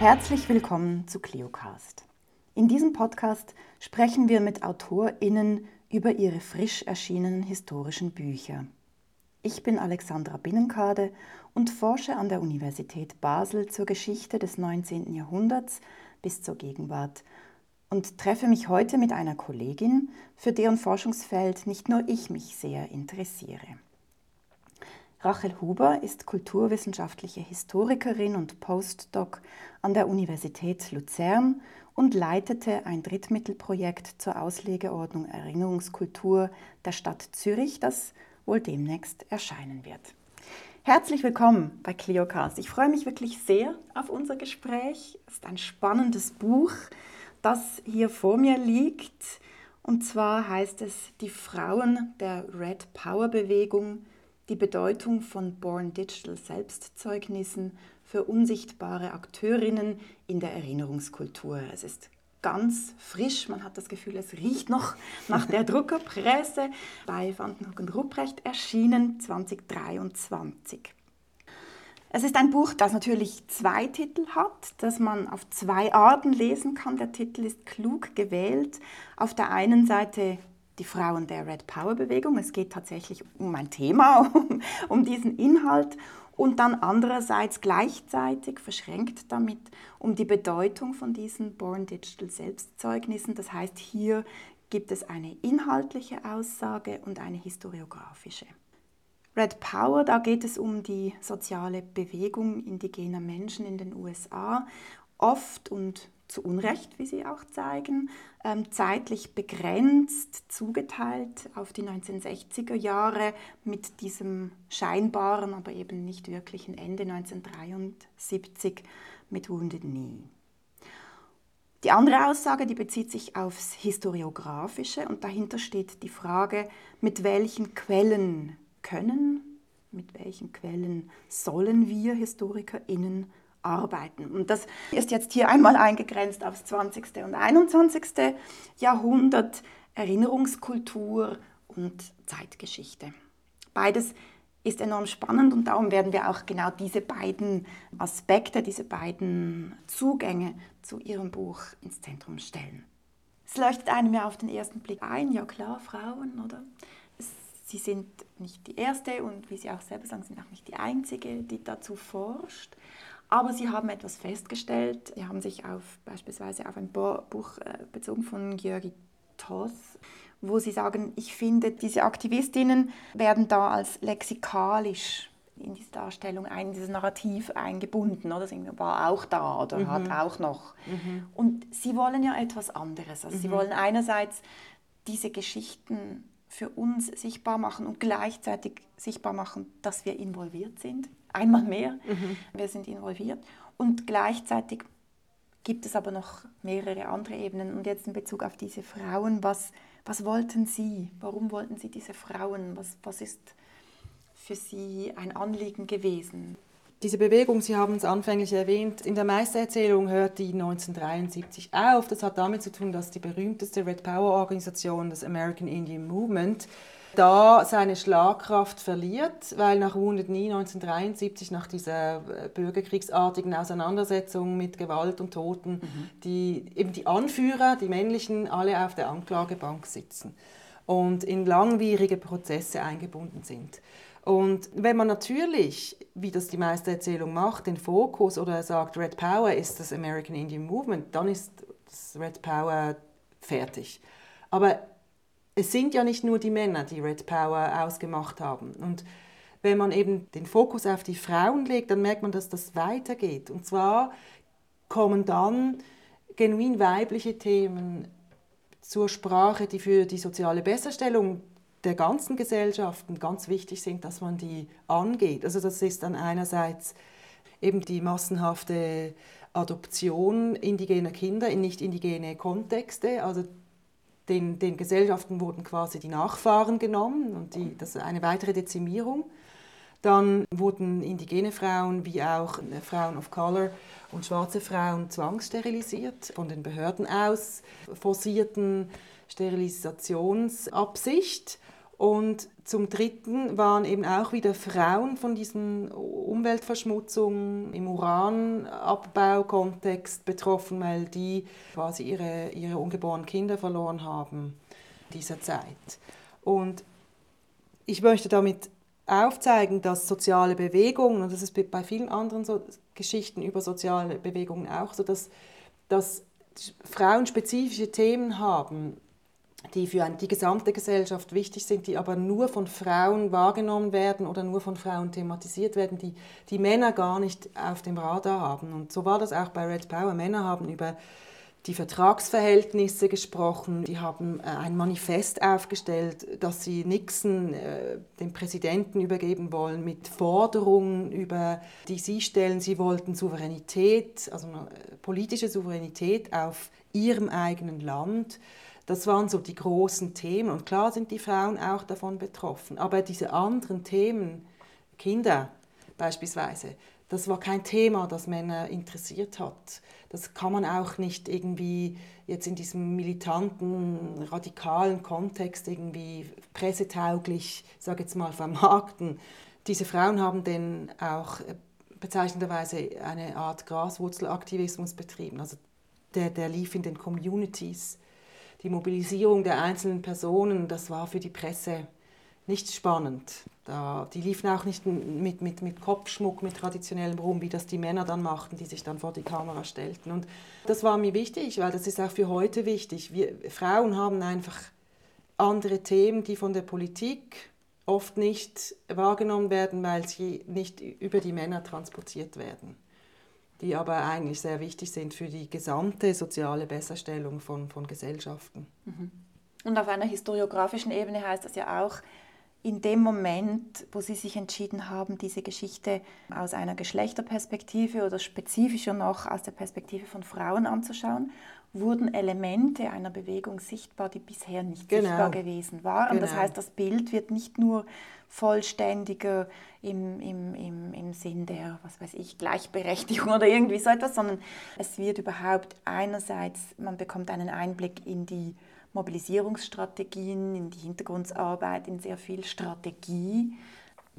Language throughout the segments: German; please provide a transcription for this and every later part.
Herzlich willkommen zu Cliocast. In diesem Podcast sprechen wir mit AutorInnen über ihre frisch erschienenen historischen Bücher. Ich bin Alexandra Binnenkade und forsche an der Universität Basel zur Geschichte des 19. Jahrhunderts bis zur Gegenwart und treffe mich heute mit einer Kollegin, für deren Forschungsfeld nicht nur ich mich sehr interessiere. Rachel Huber ist kulturwissenschaftliche Historikerin und Postdoc an der Universität Luzern und leitete ein Drittmittelprojekt zur Auslegeordnung Erinnerungskultur der Stadt Zürich, das wohl demnächst erscheinen wird. Herzlich willkommen bei Cliocast. Ich freue mich wirklich sehr auf unser Gespräch. Es ist ein spannendes Buch, das hier vor mir liegt. Und zwar heißt es Die Frauen der Red Power Bewegung, die Bedeutung von Born Digital Selbstzeugnissen für unsichtbare Akteurinnen in der Erinnerungskultur. Es ist ganz frisch. Man hat das Gefühl, es riecht noch nach der Druckerpresse. Bei Vandenhoek und Rupprecht erschienen 2023. Es ist ein Buch, das natürlich zwei Titel hat, das man auf zwei Arten lesen kann. Der Titel ist klug gewählt. Auf der einen Seite die Frauen der Red Power Bewegung. Es geht tatsächlich um ein Thema, um, um diesen Inhalt. Und dann andererseits gleichzeitig verschränkt damit um die Bedeutung von diesen Born Digital Selbstzeugnissen. Das heißt, hier gibt es eine inhaltliche Aussage und eine historiografische. Red Power, da geht es um die soziale Bewegung indigener Menschen in den USA, oft und zu Unrecht, wie sie auch zeigen, ähm, zeitlich begrenzt, zugeteilt auf die 1960er Jahre mit diesem scheinbaren, aber eben nicht wirklichen Ende 1973 mit Wounded Knee. Die andere Aussage, die bezieht sich aufs Historiografische und dahinter steht die Frage, mit welchen Quellen können, mit welchen Quellen sollen wir HistorikerInnen arbeiten. Und das ist jetzt hier einmal eingegrenzt aufs 20. und 21. Jahrhundert, Erinnerungskultur und Zeitgeschichte. Beides ist enorm spannend und darum werden wir auch genau diese beiden Aspekte, diese beiden Zugänge zu Ihrem Buch ins Zentrum stellen. Es leuchtet einem ja auf den ersten Blick ein, ja klar, Frauen, oder? Sie sind nicht die Erste und wie Sie auch selber sagen, sind auch nicht die Einzige, die dazu forscht. Aber Sie haben etwas festgestellt. Sie haben sich auf, beispielsweise auf ein Buch äh, bezogen von Georgi Toss, wo Sie sagen, ich finde, diese Aktivistinnen werden da als lexikalisch in diese Darstellung, in dieses Narrativ eingebunden. Oder? Sie war auch da oder mhm. hat auch noch. Mhm. Und Sie wollen ja etwas anderes. Also mhm. Sie wollen einerseits diese Geschichten für uns sichtbar machen und gleichzeitig sichtbar machen, dass wir involviert sind. Einmal mehr, mhm. wir sind involviert. Und gleichzeitig gibt es aber noch mehrere andere Ebenen. Und jetzt in Bezug auf diese Frauen, was, was wollten Sie? Warum wollten Sie diese Frauen? Was, was ist für Sie ein Anliegen gewesen? Diese Bewegung, Sie haben es anfänglich erwähnt, in der Meistererzählung hört die 1973 auf. Das hat damit zu tun, dass die berühmteste Red Power Organisation, das American Indian Movement, da seine Schlagkraft verliert, weil nach Wounded Knee 1973, nach dieser äh, bürgerkriegsartigen Auseinandersetzung mit Gewalt und Toten, mhm. die, eben die Anführer, die männlichen, alle auf der Anklagebank sitzen und in langwierige Prozesse eingebunden sind. Und wenn man natürlich, wie das die meiste Erzählung macht, den Fokus oder sagt, Red Power ist das American Indian Movement, dann ist das Red Power fertig. Aber es sind ja nicht nur die Männer, die Red Power ausgemacht haben. Und wenn man eben den Fokus auf die Frauen legt, dann merkt man, dass das weitergeht. Und zwar kommen dann genuin weibliche Themen zur Sprache, die für die soziale Besserstellung der ganzen Gesellschaften ganz wichtig sind, dass man die angeht. Also das ist dann einerseits eben die massenhafte Adoption indigener Kinder in nicht indigene Kontexte. Also den, den Gesellschaften wurden quasi die Nachfahren genommen und die, das ist eine weitere Dezimierung. Dann wurden indigene Frauen wie auch Frauen of Color und schwarze Frauen zwangssterilisiert von den Behörden aus, forcierten Sterilisationsabsicht Und zum Dritten waren eben auch wieder Frauen von diesen Umweltverschmutzungen im Uranabbaukontext betroffen, weil die quasi ihre, ihre ungeborenen Kinder verloren haben dieser Zeit. Und ich möchte damit aufzeigen, dass soziale Bewegungen, und das ist bei vielen anderen so Geschichten über soziale Bewegungen auch so, dass, dass Frauen spezifische Themen haben, die für die gesamte Gesellschaft wichtig sind, die aber nur von Frauen wahrgenommen werden oder nur von Frauen thematisiert werden, die die Männer gar nicht auf dem Radar haben. Und so war das auch bei Red Power. Männer haben über die Vertragsverhältnisse gesprochen, die haben äh, ein Manifest aufgestellt, dass sie Nixon, äh, dem Präsidenten, übergeben wollen mit Forderungen, über die sie stellen. Sie wollten Souveränität, also äh, politische Souveränität auf ihrem eigenen Land. Das waren so die großen Themen. Und klar sind die Frauen auch davon betroffen. Aber diese anderen Themen, Kinder beispielsweise, das war kein Thema, das Männer interessiert hat. Das kann man auch nicht irgendwie jetzt in diesem militanten, radikalen Kontext irgendwie pressetauglich, sage jetzt mal, vermarkten. Diese Frauen haben denn auch äh, bezeichnenderweise eine Art Graswurzelaktivismus betrieben. Also der, der lief in den Communities. Die Mobilisierung der einzelnen Personen, das war für die Presse nicht spannend. Da, die liefen auch nicht mit, mit, mit Kopfschmuck, mit traditionellem rum, wie das die Männer dann machten, die sich dann vor die Kamera stellten. Und das war mir wichtig, weil das ist auch für heute wichtig. Wir Frauen haben einfach andere Themen, die von der Politik oft nicht wahrgenommen werden, weil sie nicht über die Männer transportiert werden, die aber eigentlich sehr wichtig sind für die gesamte soziale Besserstellung von, von Gesellschaften. Mhm. Und auf einer historiografischen Ebene heißt das ja auch, in dem Moment, wo sie sich entschieden haben, diese Geschichte aus einer Geschlechterperspektive oder spezifischer noch aus der Perspektive von Frauen anzuschauen, wurden Elemente einer Bewegung sichtbar, die bisher nicht genau. sichtbar gewesen waren. Genau. Das heißt, das Bild wird nicht nur vollständiger im, im, im, im Sinn der, was weiß ich, Gleichberechtigung oder irgendwie so etwas, sondern es wird überhaupt einerseits, man bekommt einen Einblick in die Mobilisierungsstrategien, in die Hintergrundarbeit, in sehr viel Strategie,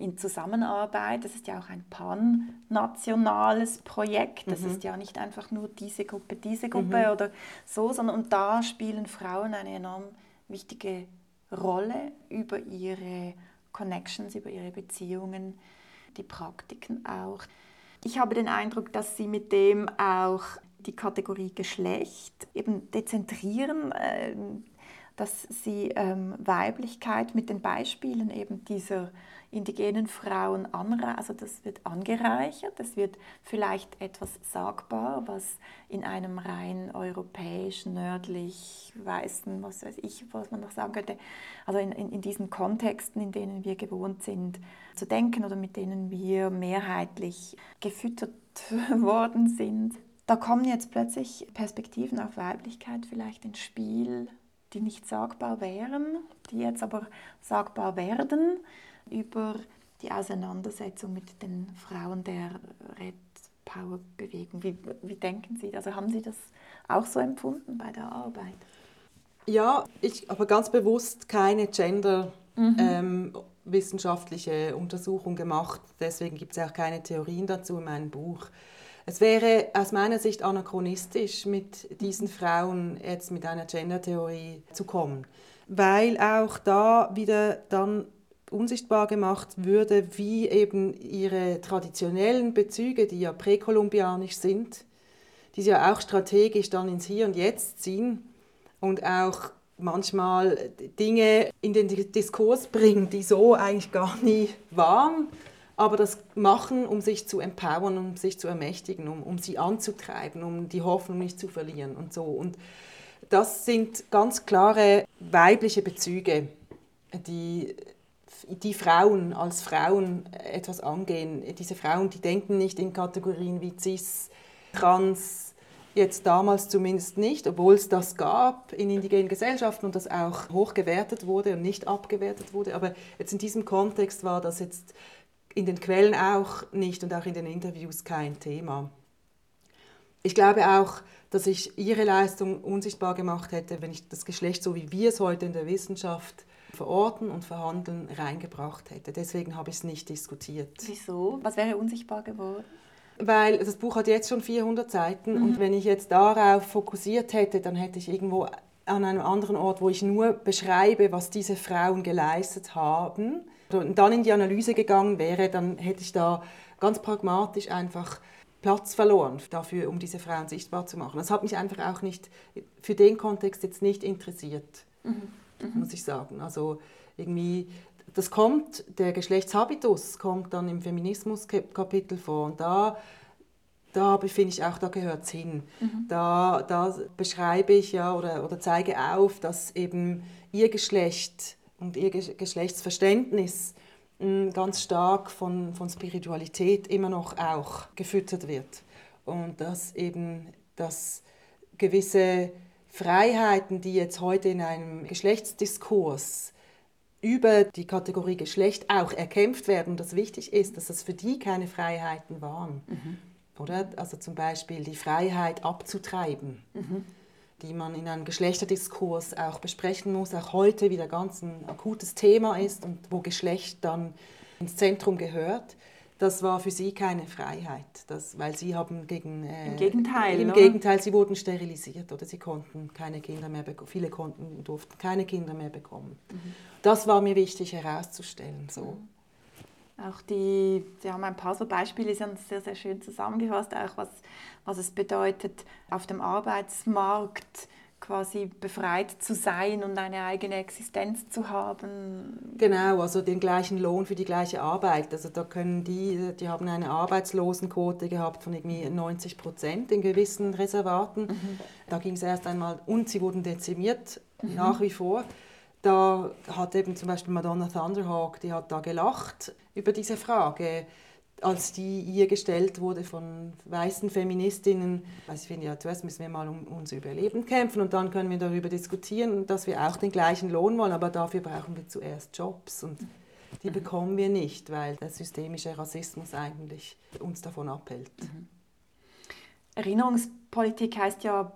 in Zusammenarbeit. Das ist ja auch ein pan-nationales Projekt. Das mhm. ist ja nicht einfach nur diese Gruppe, diese Gruppe mhm. oder so, sondern und da spielen Frauen eine enorm wichtige Rolle über ihre Connections, über ihre Beziehungen, die Praktiken auch. Ich habe den Eindruck, dass sie mit dem auch die Kategorie Geschlecht eben dezentrieren, äh, dass sie ähm, Weiblichkeit mit den Beispielen eben dieser indigenen Frauen anreichern, also das wird angereichert, es wird vielleicht etwas sagbar, was in einem rein europäischen, nördlich, weißen, was weiß ich, was man noch sagen könnte, also in, in, in diesen Kontexten, in denen wir gewohnt sind zu denken oder mit denen wir mehrheitlich gefüttert worden sind, da kommen jetzt plötzlich Perspektiven auf Weiblichkeit vielleicht ins Spiel, die nicht sagbar wären, die jetzt aber sagbar werden über die Auseinandersetzung mit den Frauen der Red Power Bewegung. Wie, wie denken Sie? Also haben Sie das auch so empfunden bei der Arbeit? Ja, ich habe ganz bewusst keine Gender mhm. ähm, wissenschaftliche Untersuchung gemacht. Deswegen gibt es auch keine Theorien dazu in meinem Buch. Es wäre aus meiner Sicht anachronistisch, mit diesen Frauen jetzt mit einer Gender-Theorie zu kommen, weil auch da wieder dann unsichtbar gemacht würde, wie eben ihre traditionellen Bezüge, die ja präkolumbianisch sind, die sie ja auch strategisch dann ins Hier und Jetzt ziehen und auch manchmal Dinge in den Diskurs bringen, die so eigentlich gar nie waren aber das machen, um sich zu empowern, um sich zu ermächtigen, um, um sie anzutreiben, um die Hoffnung nicht zu verlieren und so. Und das sind ganz klare weibliche Bezüge, die die Frauen als Frauen etwas angehen. Diese Frauen, die denken nicht in Kategorien wie cis, trans, jetzt damals zumindest nicht, obwohl es das gab in indigenen Gesellschaften und das auch hoch gewertet wurde und nicht abgewertet wurde. Aber jetzt in diesem Kontext war das jetzt in den Quellen auch nicht und auch in den Interviews kein Thema. Ich glaube auch, dass ich ihre Leistung unsichtbar gemacht hätte, wenn ich das Geschlecht, so wie wir es heute in der Wissenschaft Verorten und Verhandeln reingebracht hätte. Deswegen habe ich es nicht diskutiert. Wieso? Was wäre unsichtbar geworden? Weil das Buch hat jetzt schon 400 Seiten mhm. und wenn ich jetzt darauf fokussiert hätte, dann hätte ich irgendwo an einem anderen Ort, wo ich nur beschreibe, was diese Frauen geleistet haben, und dann in die Analyse gegangen wäre, dann hätte ich da ganz pragmatisch einfach Platz verloren dafür, um diese Frauen sichtbar zu machen. Das hat mich einfach auch nicht für den Kontext jetzt nicht interessiert, mhm. Mhm. muss ich sagen. Also irgendwie das kommt, der Geschlechtshabitus kommt dann im Feminismus-Kapitel vor und da da finde ich auch, da gehört es hin. Mhm. Da, da beschreibe ich ja oder, oder zeige auf, dass eben ihr Geschlecht und ihr Geschlechtsverständnis hm, ganz stark von, von Spiritualität immer noch auch gefüttert wird. Und dass eben dass gewisse Freiheiten, die jetzt heute in einem Geschlechtsdiskurs über die Kategorie Geschlecht auch erkämpft werden, dass wichtig ist, dass das für die keine Freiheiten waren. Mhm. Oder? Also zum Beispiel die Freiheit abzutreiben. Mhm die man in einem Geschlechterdiskurs auch besprechen muss, auch heute wieder ganz ein akutes Thema ist und wo Geschlecht dann ins Zentrum gehört. Das war für sie keine Freiheit, das, weil sie haben gegen... Äh, Im Gegenteil. Im oder? Gegenteil, sie wurden sterilisiert oder sie konnten keine Kinder mehr bekommen. Viele konnten, durften keine Kinder mehr bekommen. Mhm. Das war mir wichtig herauszustellen. So. Mhm. Auch die, Sie haben ein paar so Beispiele, Sie haben sehr, sehr schön zusammengefasst, auch was, was es bedeutet, auf dem Arbeitsmarkt quasi befreit zu sein und eine eigene Existenz zu haben. Genau, also den gleichen Lohn für die gleiche Arbeit. Also da können die, die haben eine Arbeitslosenquote gehabt von irgendwie 90 Prozent in gewissen Reservaten. Mhm. Da ging es erst einmal, und sie wurden dezimiert, mhm. nach wie vor. Da hat eben zum Beispiel Madonna Thunderhawk, die hat da gelacht über diese Frage, als die ihr gestellt wurde von weißen Feministinnen. Also ich finde ja, zuerst müssen wir mal um unser Überleben kämpfen und dann können wir darüber diskutieren, dass wir auch den gleichen Lohn wollen, aber dafür brauchen wir zuerst Jobs und die mhm. bekommen wir nicht, weil der systemische Rassismus eigentlich uns davon abhält. Mhm. Erinnerungspolitik heißt ja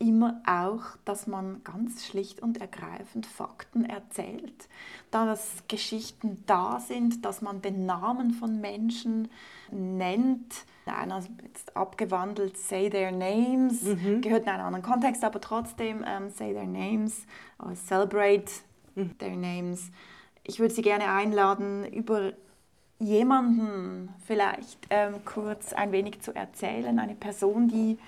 immer auch, dass man ganz schlicht und ergreifend Fakten erzählt, dass Geschichten da sind, dass man den Namen von Menschen nennt. Einer jetzt abgewandelt Say Their Names, mhm. gehört in einen anderen Kontext, aber trotzdem ähm, Say Their Names, oder Celebrate mhm. Their Names. Ich würde Sie gerne einladen, über jemanden vielleicht ähm, kurz ein wenig zu erzählen, eine Person, die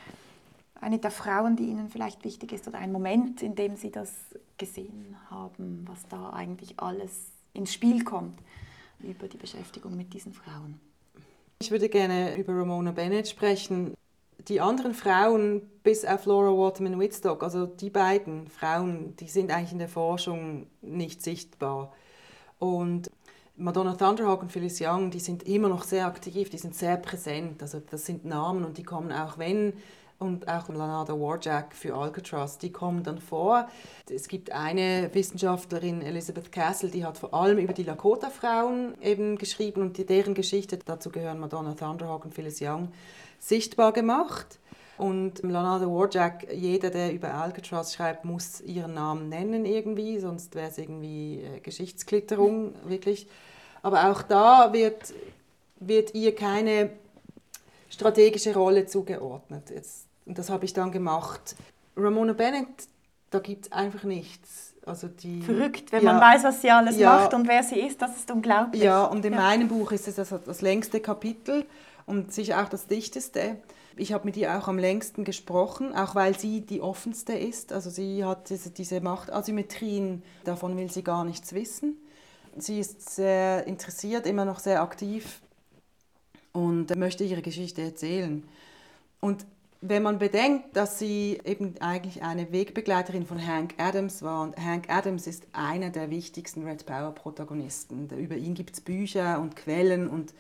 eine der Frauen, die Ihnen vielleicht wichtig ist oder ein Moment, in dem Sie das gesehen haben, was da eigentlich alles ins Spiel kommt über die Beschäftigung mit diesen Frauen? Ich würde gerne über Ramona Bennett sprechen. Die anderen Frauen, bis auf Laura Waterman Whitstock, also die beiden Frauen, die sind eigentlich in der Forschung nicht sichtbar. Und Madonna Thunderhawk und Phyllis Young, die sind immer noch sehr aktiv, die sind sehr präsent. Also das sind Namen und die kommen auch, wenn und auch Lanada Warjack für Alcatraz, die kommen dann vor. Es gibt eine Wissenschaftlerin, Elizabeth Castle, die hat vor allem über die Lakota-Frauen eben geschrieben und deren Geschichte, dazu gehören Madonna Thunderhawk und Phyllis Young, sichtbar gemacht. Und Lanada Warjack, jeder, der über Alcatraz schreibt, muss ihren Namen nennen irgendwie, sonst wäre es irgendwie äh, Geschichtsklitterung, wirklich. Aber auch da wird, wird ihr keine strategische Rolle zugeordnet. Jetzt und das habe ich dann gemacht. Ramona Bennett, da gibt es einfach nichts. Also die, Verrückt, wenn ja, man weiß, was sie alles ja, macht und wer sie ist, das ist unglaublich. Ja, und in ja. meinem Buch ist es das, das längste Kapitel und sicher auch das dichteste. Ich habe mit ihr auch am längsten gesprochen, auch weil sie die offenste ist. Also sie hat diese, diese Machtasymmetrien, davon will sie gar nichts wissen. Sie ist sehr interessiert, immer noch sehr aktiv und möchte ihre Geschichte erzählen. Und wenn man bedenkt, dass sie eben eigentlich eine Wegbegleiterin von Hank Adams war und Hank Adams ist einer der wichtigsten Red Power Protagonisten. Über ihn gibt es Bücher und Quellen und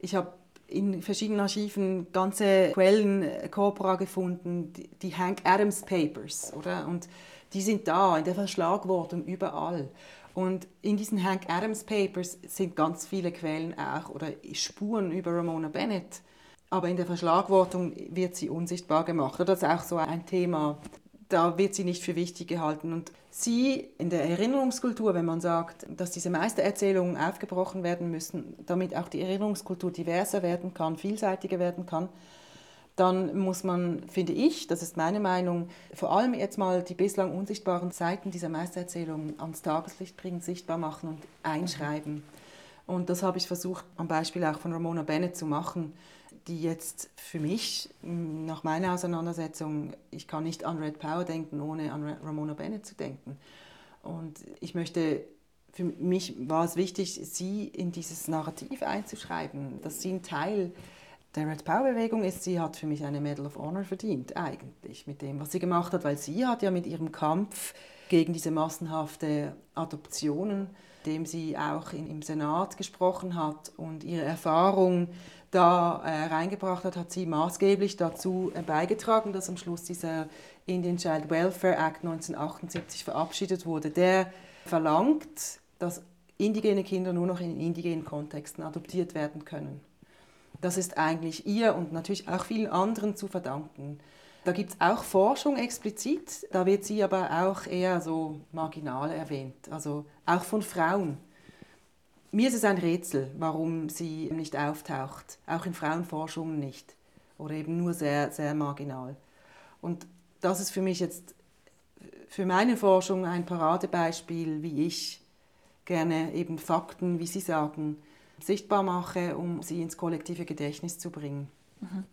ich habe in verschiedenen Archiven ganze Quellen, äh, Corpora gefunden, die, die Hank Adams Papers, oder? Und die sind da in der Verschlagwortung überall. Und in diesen Hank Adams Papers sind ganz viele Quellen auch oder Spuren über Ramona Bennett aber in der Verschlagwortung wird sie unsichtbar gemacht. Das ist auch so ein Thema, da wird sie nicht für wichtig gehalten. Und sie in der Erinnerungskultur, wenn man sagt, dass diese Meistererzählungen aufgebrochen werden müssen, damit auch die Erinnerungskultur diverser werden kann, vielseitiger werden kann, dann muss man, finde ich, das ist meine Meinung, vor allem jetzt mal die bislang unsichtbaren Seiten dieser Meistererzählungen ans Tageslicht bringen, sichtbar machen und einschreiben. Und das habe ich versucht, am Beispiel auch von Ramona Bennett zu machen, die jetzt für mich, nach meiner Auseinandersetzung, ich kann nicht an Red Power denken, ohne an Ramona Bennett zu denken. Und ich möchte, für mich war es wichtig, sie in dieses Narrativ einzuschreiben, dass sie ein Teil der Red Power Bewegung ist, sie hat für mich eine Medal of Honor verdient, eigentlich, mit dem, was sie gemacht hat, weil sie hat ja mit ihrem Kampf gegen diese massenhafte Adoptionen, dem sie auch im Senat gesprochen hat und ihre Erfahrung da äh, reingebracht hat, hat sie maßgeblich dazu äh, beigetragen, dass am Schluss dieser Indian Child Welfare Act 1978 verabschiedet wurde, der verlangt, dass indigene Kinder nur noch in indigenen Kontexten adoptiert werden können. Das ist eigentlich ihr und natürlich auch vielen anderen zu verdanken. Da gibt es auch Forschung explizit, da wird sie aber auch eher so marginal erwähnt, also auch von Frauen. Mir ist es ein Rätsel, warum sie nicht auftaucht, auch in Frauenforschungen nicht oder eben nur sehr, sehr marginal. Und das ist für mich jetzt für meine Forschung ein Paradebeispiel, wie ich gerne eben Fakten, wie Sie sagen, sichtbar mache, um sie ins kollektive Gedächtnis zu bringen. Mhm.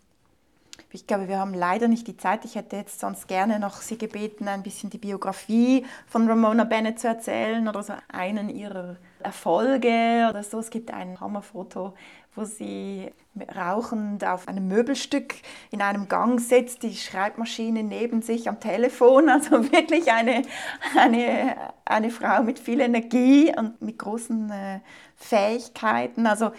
Ich glaube, wir haben leider nicht die Zeit. Ich hätte jetzt sonst gerne noch Sie gebeten, ein bisschen die Biografie von Ramona Bennett zu erzählen oder so einen ihrer Erfolge oder so. Es gibt ein Hammerfoto, wo sie rauchend auf einem Möbelstück in einem Gang sitzt, die Schreibmaschine neben sich am Telefon. Also wirklich eine, eine, eine Frau mit viel Energie und mit großen äh, Fähigkeiten. Also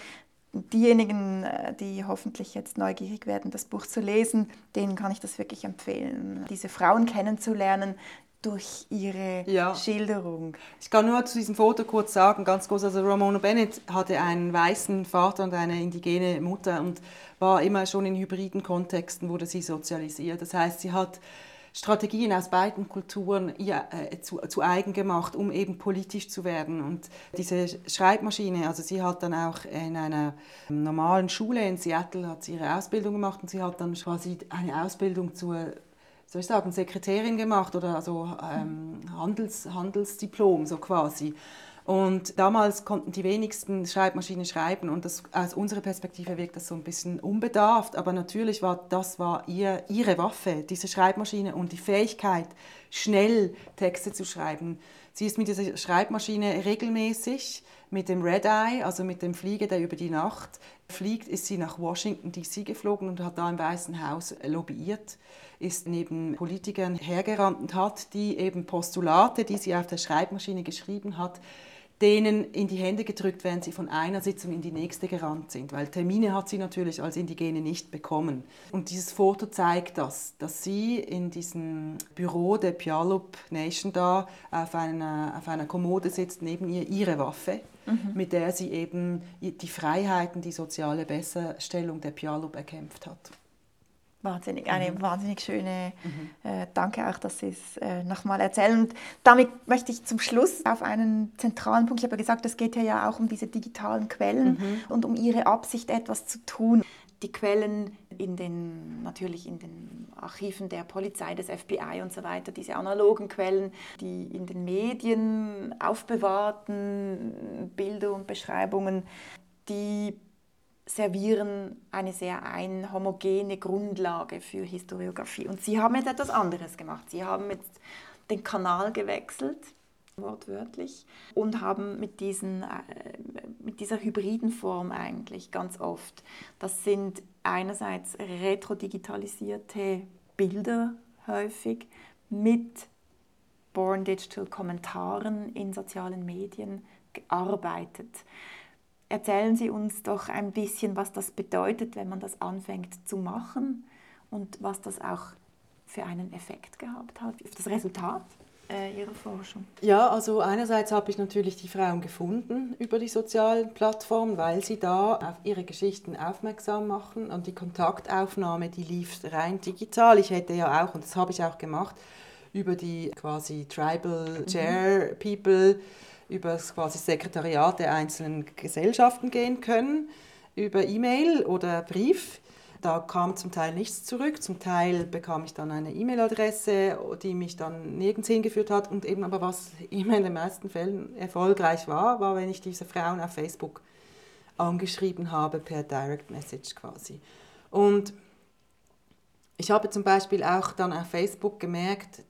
diejenigen, äh, die hoffentlich jetzt neugierig werden, das Buch zu lesen, denen kann ich das wirklich empfehlen, diese Frauen kennenzulernen durch ihre ja. Schilderung. Ich kann nur zu diesem Foto kurz sagen, ganz kurz, also Ramona Bennett hatte einen weißen Vater und eine indigene Mutter und war immer schon in hybriden Kontexten, wurde sie sozialisiert. Das heißt, sie hat Strategien aus beiden Kulturen ja, äh, zu, zu eigen gemacht, um eben politisch zu werden. Und diese Schreibmaschine, also sie hat dann auch in einer normalen Schule in Seattle hat sie ihre Ausbildung gemacht und sie hat dann quasi eine Ausbildung zur soll ich sagen, Sekretärin gemacht oder also ähm, Handels, Handelsdiplom so quasi. Und damals konnten die wenigsten Schreibmaschinen schreiben und das, aus unserer Perspektive wirkt das so ein bisschen unbedarft, aber natürlich war das war ihr, ihre Waffe, diese Schreibmaschine und die Fähigkeit, schnell Texte zu schreiben. Sie ist mit dieser Schreibmaschine regelmäßig mit dem Red Eye, also mit dem Flieger, der über die Nacht fliegt, ist sie nach Washington DC geflogen und hat da im Weißen Haus lobbyiert, ist neben Politikern hergerannt und hat die eben Postulate, die sie auf der Schreibmaschine geschrieben hat, denen in die Hände gedrückt, während sie von einer Sitzung in die nächste gerannt sind, weil Termine hat sie natürlich als Indigene nicht bekommen. Und dieses Foto zeigt das, dass sie in diesem Büro der Puyallup Nation da auf einer, auf einer Kommode sitzt, neben ihr ihre Waffe, mhm. mit der sie eben die Freiheiten, die soziale Besserstellung der Puyallup erkämpft hat. Wahnsinnig, eine mhm. wahnsinnig schöne, mhm. äh, danke auch, dass Sie es äh, nochmal erzählen. Und damit möchte ich zum Schluss auf einen zentralen Punkt, ich habe ja gesagt, es geht ja auch um diese digitalen Quellen mhm. und um Ihre Absicht, etwas zu tun. Die Quellen in den, natürlich in den Archiven der Polizei, des FBI und so weiter, diese analogen Quellen, die in den Medien aufbewahrten Bilder und Beschreibungen, die servieren eine sehr ein homogene Grundlage für Historiografie. Und Sie haben jetzt etwas anderes gemacht. Sie haben jetzt den Kanal gewechselt, wortwörtlich, und haben mit, diesen, äh, mit dieser hybriden Form eigentlich ganz oft, das sind einerseits retrodigitalisierte Bilder häufig mit Born Digital Kommentaren in sozialen Medien gearbeitet. Erzählen Sie uns doch ein bisschen, was das bedeutet, wenn man das anfängt zu machen und was das auch für einen Effekt gehabt hat, das Resultat äh, Ihrer Forschung. Ja, also einerseits habe ich natürlich die Frauen gefunden über die sozialen Plattformen, weil sie da auf ihre Geschichten aufmerksam machen und die Kontaktaufnahme, die lief rein digital. Ich hätte ja auch, und das habe ich auch gemacht, über die quasi Tribal Chair People, über das quasi Sekretariat der einzelnen Gesellschaften gehen können, über E-Mail oder Brief. Da kam zum Teil nichts zurück, zum Teil bekam ich dann eine E-Mail-Adresse, die mich dann nirgends hingeführt hat. Und eben aber was immer in den meisten Fällen erfolgreich war, war, wenn ich diese Frauen auf Facebook angeschrieben habe per Direct Message quasi. Und ich habe zum Beispiel auch dann auf Facebook gemerkt,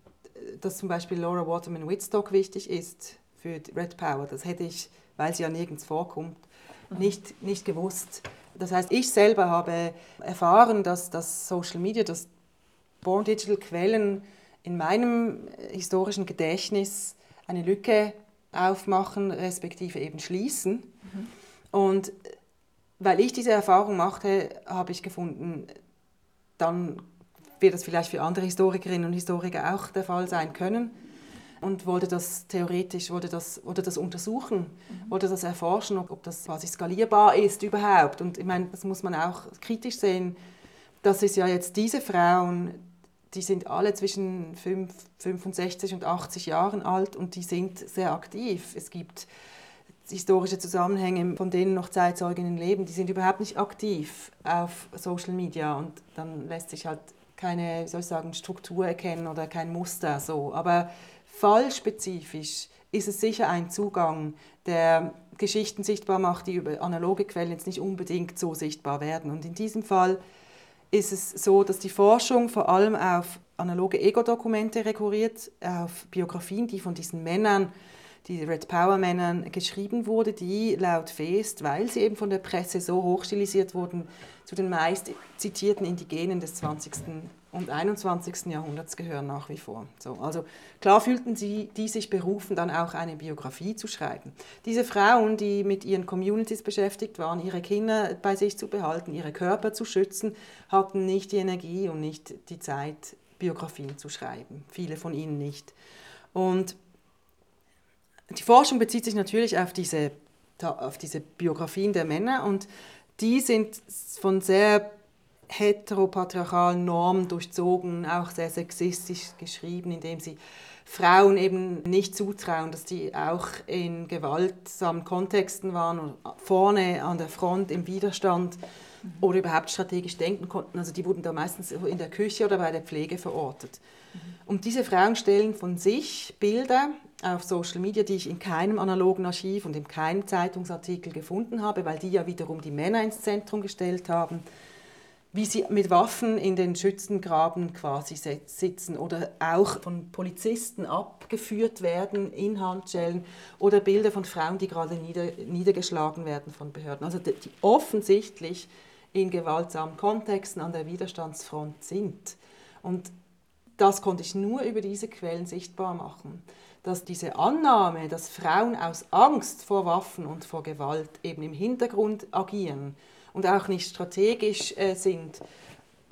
dass zum Beispiel Laura Waterman Whitstock wichtig ist für Red Power. Das hätte ich, weil sie ja nirgends vorkommt, nicht, nicht gewusst. Das heißt, ich selber habe erfahren, dass das Social Media, dass Born Digital Quellen in meinem historischen Gedächtnis eine Lücke aufmachen, respektive eben schließen. Mhm. Und weil ich diese Erfahrung machte, habe ich gefunden, dann wird das vielleicht für andere Historikerinnen und Historiker auch der Fall sein können und wollte das theoretisch, wollte das, wollte das untersuchen, mhm. wollte das erforschen, ob, ob das quasi skalierbar ist überhaupt. Und ich meine, das muss man auch kritisch sehen. Das ist ja jetzt diese Frauen, die sind alle zwischen 5, 65 und 80 Jahren alt und die sind sehr aktiv. Es gibt historische Zusammenhänge, von denen noch Zeitzeuginnen leben, die sind überhaupt nicht aktiv auf Social Media und dann lässt sich halt keine, soll ich sagen, Struktur erkennen oder kein Muster so. Aber fallspezifisch ist es sicher ein Zugang, der Geschichten sichtbar macht, die über analoge Quellen jetzt nicht unbedingt so sichtbar werden. Und in diesem Fall ist es so, dass die Forschung vor allem auf analoge Ego-Dokumente rekurriert, auf Biografien, die von diesen Männern die Red Power Männern geschrieben wurde, die laut Feest, weil sie eben von der Presse so hochstilisiert wurden, zu den meist zitierten Indigenen des 20. und 21. Jahrhunderts gehören nach wie vor. So, also klar fühlten sie, die sich berufen, dann auch eine Biografie zu schreiben. Diese Frauen, die mit ihren Communities beschäftigt waren, ihre Kinder bei sich zu behalten, ihre Körper zu schützen, hatten nicht die Energie und nicht die Zeit, Biografien zu schreiben. Viele von ihnen nicht. Und die Forschung bezieht sich natürlich auf diese, auf diese Biografien der Männer und die sind von sehr heteropatriarchalen Normen durchzogen, auch sehr sexistisch geschrieben, indem sie Frauen eben nicht zutrauen, dass die auch in gewaltsamen Kontexten waren und vorne an der Front im Widerstand mhm. oder überhaupt strategisch denken konnten. Also die wurden da meistens in der Küche oder bei der Pflege verortet. Mhm. Und diese Frauen stellen von sich Bilder auf Social Media, die ich in keinem analogen Archiv und in keinem Zeitungsartikel gefunden habe, weil die ja wiederum die Männer ins Zentrum gestellt haben, wie sie mit Waffen in den Schützengraben quasi sitzen oder auch von Polizisten abgeführt werden in Handschellen oder Bilder von Frauen, die gerade nieder, niedergeschlagen werden von Behörden. Also die, die offensichtlich in gewaltsamen Kontexten an der Widerstandsfront sind. Und das konnte ich nur über diese Quellen sichtbar machen dass diese Annahme, dass Frauen aus Angst vor Waffen und vor Gewalt eben im Hintergrund agieren und auch nicht strategisch äh, sind,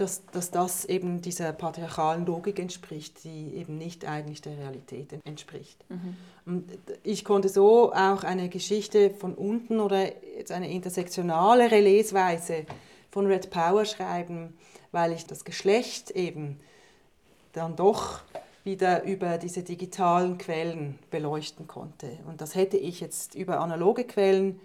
dass, dass das eben dieser patriarchalen Logik entspricht, die eben nicht eigentlich der Realität entspricht. Mhm. Und ich konnte so auch eine Geschichte von unten oder jetzt eine intersektionalere Lesweise von Red Power schreiben, weil ich das Geschlecht eben dann doch wieder über diese digitalen Quellen beleuchten konnte. Und das hätte ich jetzt über analoge Quellen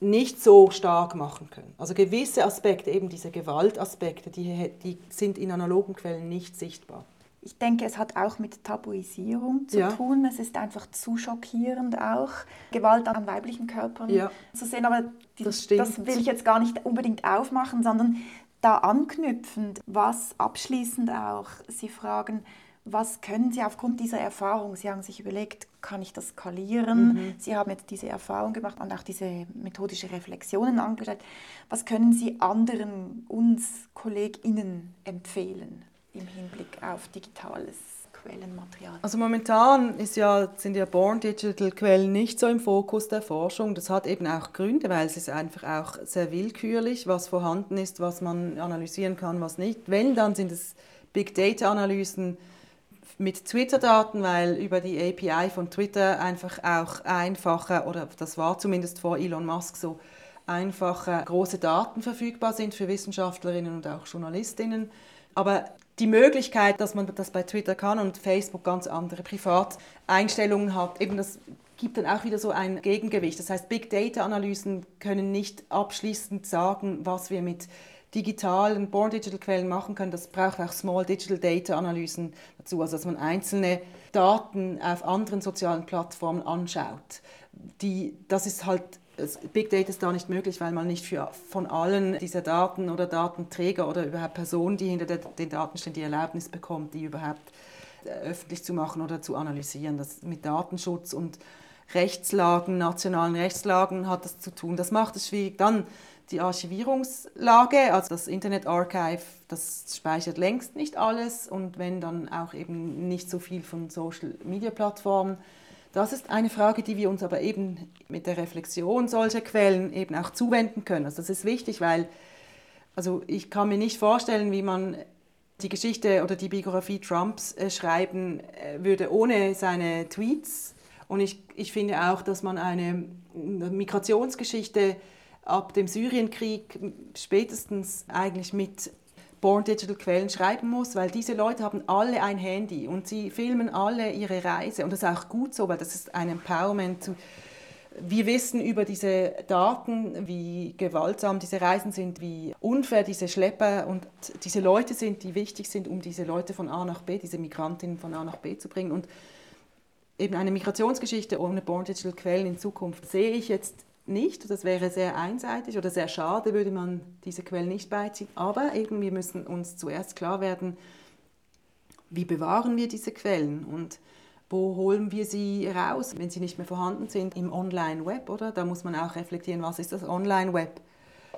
nicht so stark machen können. Also gewisse Aspekte, eben diese Gewaltaspekte, die, die sind in analogen Quellen nicht sichtbar. Ich denke, es hat auch mit Tabuisierung zu ja. tun. Es ist einfach zu schockierend auch, Gewalt an weiblichen Körpern ja. zu sehen. Aber die, das, das, will ich jetzt gar nicht unbedingt aufmachen, sondern da anknüpfend, was abschließend auch Sie fragen, was können Sie aufgrund dieser Erfahrung, Sie haben sich überlegt, kann ich das skalieren? Mhm. Sie haben jetzt diese Erfahrung gemacht und auch diese methodische Reflexionen angestellt. Was können Sie anderen, uns KollegInnen empfehlen im Hinblick auf digitales Quellenmaterial? Also momentan ist ja, sind ja Born Digital Quellen nicht so im Fokus der Forschung. Das hat eben auch Gründe, weil es ist einfach auch sehr willkürlich, was vorhanden ist, was man analysieren kann, was nicht. Wenn, dann sind es Big Data Analysen, mit Twitter-Daten, weil über die API von Twitter einfach auch einfache, oder das war zumindest vor Elon Musk so, einfache große Daten verfügbar sind für Wissenschaftlerinnen und auch Journalistinnen. Aber die Möglichkeit, dass man das bei Twitter kann und Facebook ganz andere Privateinstellungen hat, eben das gibt dann auch wieder so ein Gegengewicht. Das heißt, Big Data-Analysen können nicht abschließend sagen, was wir mit digitalen Born Digital Quellen machen können. Das braucht auch Small Digital Data Analysen dazu, also dass man einzelne Daten auf anderen sozialen Plattformen anschaut. Die, das ist halt Big Data ist da nicht möglich, weil man nicht für, von allen dieser Daten oder Datenträger oder überhaupt Personen, die hinter den Daten stehen, die Erlaubnis bekommt, die überhaupt äh, öffentlich zu machen oder zu analysieren. Das mit Datenschutz und Rechtslagen, nationalen Rechtslagen hat das zu tun. Das macht es schwierig. Dann die Archivierungslage, also das Internet Archive, das speichert längst nicht alles und wenn dann auch eben nicht so viel von Social Media Plattformen. Das ist eine Frage, die wir uns aber eben mit der Reflexion solcher Quellen eben auch zuwenden können. Also das ist wichtig, weil also ich kann mir nicht vorstellen, wie man die Geschichte oder die Biografie Trumps äh, schreiben äh, würde ohne seine Tweets. Und ich, ich finde auch, dass man eine Migrationsgeschichte ab dem Syrienkrieg spätestens eigentlich mit Born Digital Quellen schreiben muss, weil diese Leute haben alle ein Handy und sie filmen alle ihre Reise und das ist auch gut so, weil das ist ein Empowerment. Wir wissen über diese Daten, wie gewaltsam diese Reisen sind, wie unfair diese Schlepper und diese Leute sind, die wichtig sind, um diese Leute von A nach B, diese Migrantinnen von A nach B zu bringen. Und eben eine Migrationsgeschichte ohne Born Digital Quellen in Zukunft sehe ich jetzt nicht. Das wäre sehr einseitig oder sehr schade, würde man diese Quellen nicht beiziehen. Aber eben, wir müssen uns zuerst klar werden, wie bewahren wir diese Quellen und wo holen wir sie raus, wenn sie nicht mehr vorhanden sind im Online-Web, oder? Da muss man auch reflektieren, was ist das Online-Web,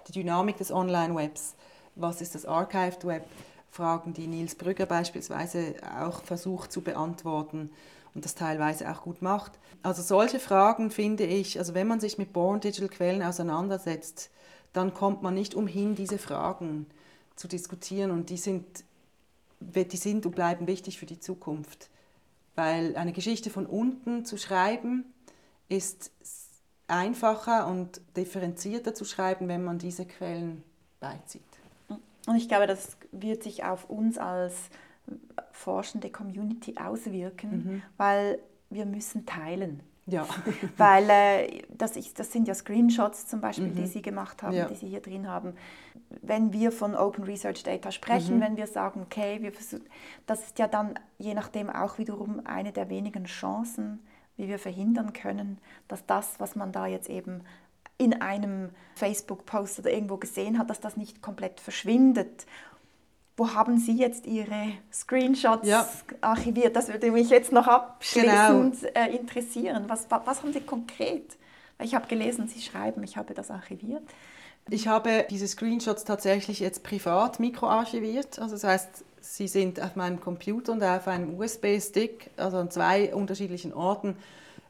die Dynamik des Online-Webs, was ist das Archived Web, Fragen, die Nils Brügger beispielsweise auch versucht zu beantworten und das teilweise auch gut macht. Also solche Fragen finde ich, also wenn man sich mit Born Digital Quellen auseinandersetzt, dann kommt man nicht umhin, diese Fragen zu diskutieren und die sind, die sind und bleiben wichtig für die Zukunft. Weil eine Geschichte von unten zu schreiben ist einfacher und differenzierter zu schreiben, wenn man diese Quellen beizieht. Und ich glaube, das wird sich auf uns als forschende Community auswirken, mhm. weil wir müssen teilen. Ja. weil äh, das, ist, das sind ja Screenshots zum Beispiel, mhm. die Sie gemacht haben, ja. die Sie hier drin haben. Wenn wir von Open Research Data sprechen, mhm. wenn wir sagen, okay, wir versuchen, das ist ja dann je nachdem auch wiederum eine der wenigen Chancen, wie wir verhindern können, dass das, was man da jetzt eben in einem Facebook-Post oder irgendwo gesehen hat, dass das nicht komplett verschwindet wo haben Sie jetzt Ihre Screenshots ja. archiviert? Das würde mich jetzt noch abschließend genau. Äh, interessieren. Was, was haben Sie konkret? Ich habe gelesen, Sie schreiben, ich habe das archiviert. Ich habe diese Screenshots tatsächlich jetzt privat mikroarchiviert. Also das heißt, sie sind auf meinem Computer und auf einem USB-Stick, also an zwei unterschiedlichen Orten,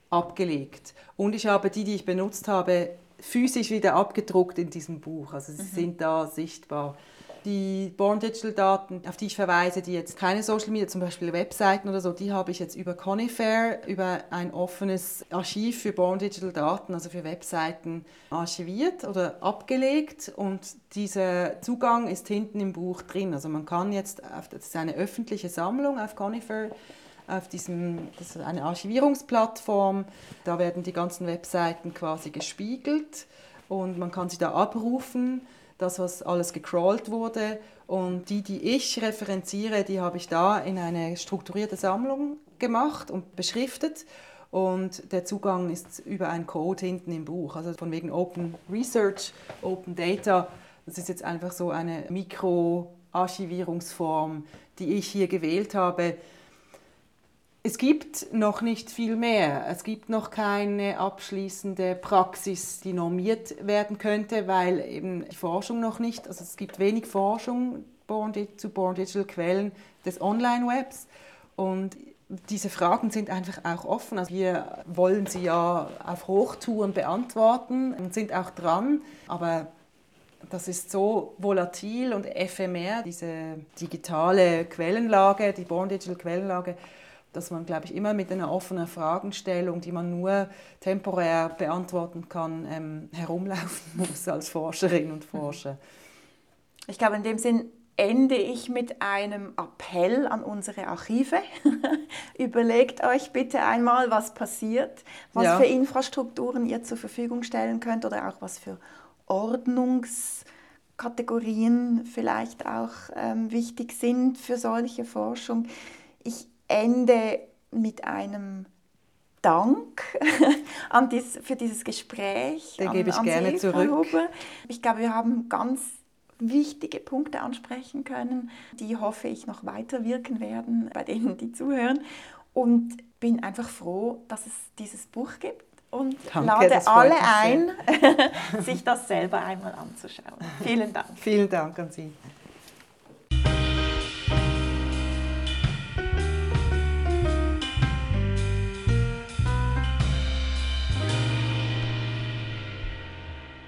abgelegt. Und ich habe die, die ich benutzt habe, physisch wieder abgedruckt in diesem Buch. Also sie mhm. sind da sichtbar. Die Born Digital Daten, auf die ich verweise, die jetzt keine Social Media, zum Beispiel Webseiten oder so, die habe ich jetzt über Conifair, über ein offenes Archiv für Born Digital Daten, also für Webseiten, archiviert oder abgelegt. Und dieser Zugang ist hinten im Buch drin. Also man kann jetzt, das ist eine öffentliche Sammlung auf Conifair, auf diesem, das ist eine Archivierungsplattform. Da werden die ganzen Webseiten quasi gespiegelt und man kann sie da abrufen das, was alles gecrawlt wurde. Und die, die ich referenziere, die habe ich da in eine strukturierte Sammlung gemacht und beschriftet. Und der Zugang ist über einen Code hinten im Buch. Also von wegen Open Research, Open Data. Das ist jetzt einfach so eine Mikroarchivierungsform, die ich hier gewählt habe es gibt noch nicht viel mehr. Es gibt noch keine abschließende Praxis, die normiert werden könnte, weil eben die Forschung noch nicht, also es gibt wenig Forschung zu Born Digital Quellen des Online-Webs und diese Fragen sind einfach auch offen. Also wir wollen sie ja auf Hochtouren beantworten und sind auch dran, aber das ist so volatil und ephemer, diese digitale Quellenlage, die Born Digital Quellenlage, dass man, glaube ich, immer mit einer offenen Fragestellung, die man nur temporär beantworten kann, ähm, herumlaufen muss als Forscherin und Forscher. Ich glaube, in dem Sinn ende ich mit einem Appell an unsere Archive. Überlegt euch bitte einmal, was passiert, was ja. für Infrastrukturen ihr zur Verfügung stellen könnt oder auch was für Ordnungskategorien vielleicht auch ähm, wichtig sind für solche Forschung. Ich ende mit einem Dank an dies, für dieses Gespräch. Den gebe ich an gerne Sie, zurück. Ich glaube, wir haben ganz wichtige Punkte ansprechen können, die hoffe ich noch weiter wirken werden bei denen, die zuhören. Und bin einfach froh, dass es dieses Buch gibt und Danke, lade alle ein, sich das selber einmal anzuschauen. Vielen Dank. Vielen Dank an Sie.